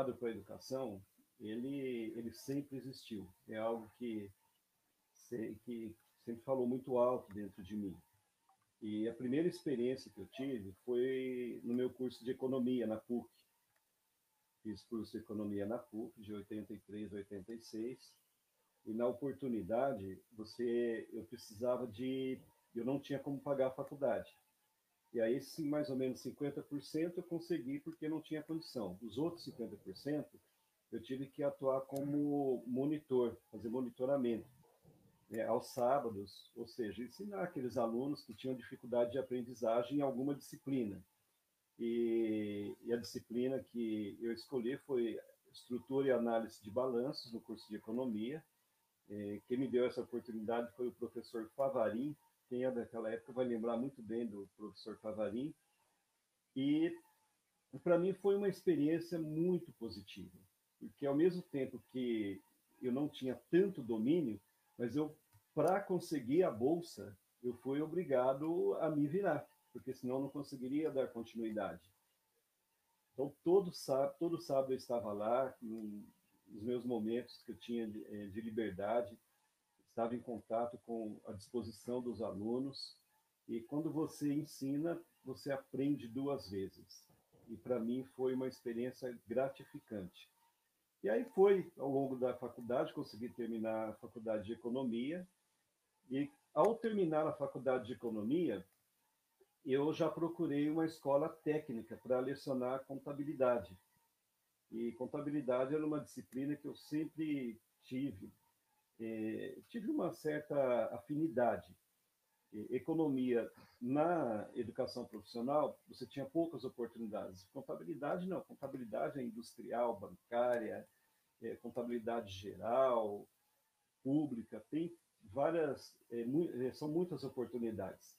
chamado para a educação, ele, ele sempre existiu. É algo que, que sempre falou muito alto dentro de mim. E a primeira experiência que eu tive foi no meu curso de economia na PUC. Fiz curso de economia na PUC de 83 a 86. E na oportunidade, você eu precisava de eu não tinha como pagar a faculdade. E aí, sim, mais ou menos 50% eu consegui porque não tinha condição. Os outros 50% eu tive que atuar como monitor, fazer monitoramento né, aos sábados, ou seja, ensinar aqueles alunos que tinham dificuldade de aprendizagem em alguma disciplina. E, e a disciplina que eu escolhi foi Estrutura e Análise de Balanços, no curso de Economia. E, quem me deu essa oportunidade foi o professor Favarin, quem é daquela época vai lembrar muito bem do professor Favarin. E para mim foi uma experiência muito positiva, porque ao mesmo tempo que eu não tinha tanto domínio, mas eu para conseguir a bolsa, eu fui obrigado a me virar, porque senão não conseguiria dar continuidade. Então todo sábado, todo sábado eu estava lá, nos meus momentos que eu tinha de, eh, de liberdade, estava em contato com a disposição dos alunos. E quando você ensina, você aprende duas vezes. E para mim foi uma experiência gratificante. E aí foi, ao longo da faculdade, consegui terminar a faculdade de economia. E ao terminar a faculdade de economia, eu já procurei uma escola técnica para lecionar contabilidade. E contabilidade era uma disciplina que eu sempre tive é, tive uma certa afinidade. Economia na educação profissional, você tinha poucas oportunidades. Contabilidade não, contabilidade é industrial, bancária, é, contabilidade geral, pública, tem várias, é, é, são muitas oportunidades.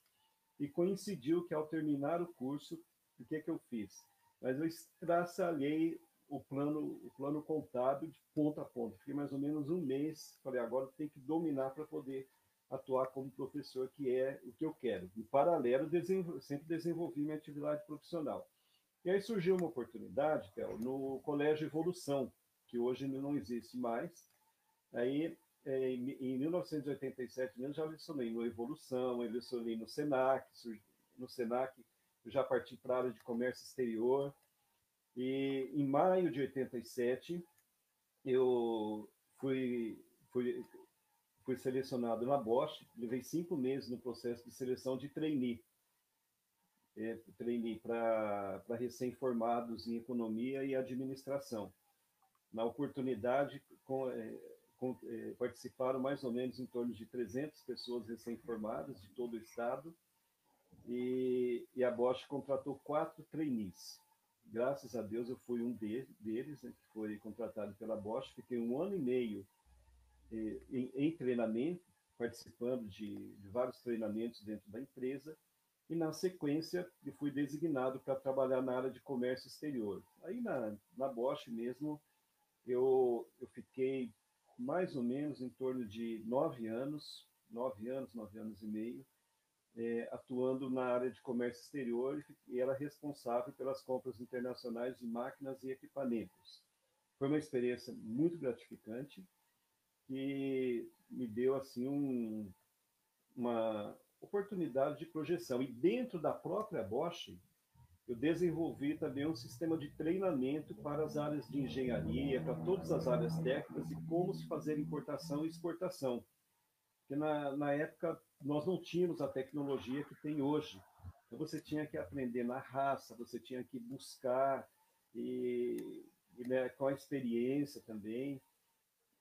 E coincidiu que ao terminar o curso, o que, é que eu fiz? Mas eu estraçalhei o plano, o plano contábil de ponta a ponta. Fiquei mais ou menos um mês, falei, agora tem que dominar para poder atuar como professor, que é o que eu quero. Em paralelo, desenvol sempre desenvolvi minha atividade profissional. E aí surgiu uma oportunidade, Théo, no Colégio Evolução, que hoje não existe mais. Aí, é, em 1987, eu já lecionei no Evolução, eu lecionei no SENAC, no SENAC eu já parti para a área de comércio exterior, e em maio de 87, eu fui, fui, fui selecionado na Bosch, levei cinco meses no processo de seleção de trainee. É, trainee para recém-formados em economia e administração. Na oportunidade, com, é, com, é, participaram mais ou menos em torno de 300 pessoas recém-formadas de todo o estado, e, e a Bosch contratou quatro trainees graças a Deus eu fui um deles, né, que foi contratado pela Bosch, fiquei um ano e meio eh, em, em, treinamento, participando de, de, vários treinamentos dentro da empresa, e na sequência eu fui designado para trabalhar na área de comércio exterior. Aí na, na Bosch mesmo, eu, eu fiquei mais ou menos em torno de nove anos, nove anos, nove anos e meio, é, atuando na área de comércio exterior e era responsável pelas compras internacionais de máquinas e equipamentos. Foi uma experiência muito gratificante que me deu assim um, uma oportunidade de projeção. E dentro da própria Bosch, eu desenvolvi também um sistema de treinamento para as áreas de engenharia, para todas as áreas técnicas e como se fazer importação e exportação. Porque na, na época nós não tínhamos a tecnologia que tem hoje. Então você tinha que aprender na raça, você tinha que buscar e, e né, com a experiência também.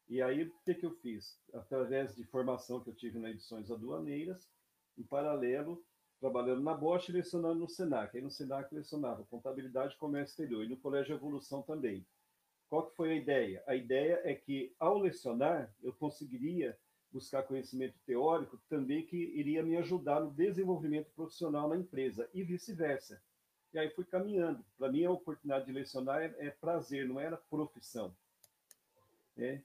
E aí o que, que eu fiz? Através de formação que eu tive nas edições aduaneiras, em paralelo, trabalhando na Bosch e lecionando no Senac. Aí no Senac lecionava contabilidade e comércio exterior, e no Colégio Evolução também. Qual que foi a ideia? A ideia é que, ao lecionar, eu conseguiria buscar conhecimento teórico também que iria me ajudar no desenvolvimento profissional na empresa e vice-versa. E aí fui caminhando. Para mim, a oportunidade de lecionar é, é prazer, não era profissão. É.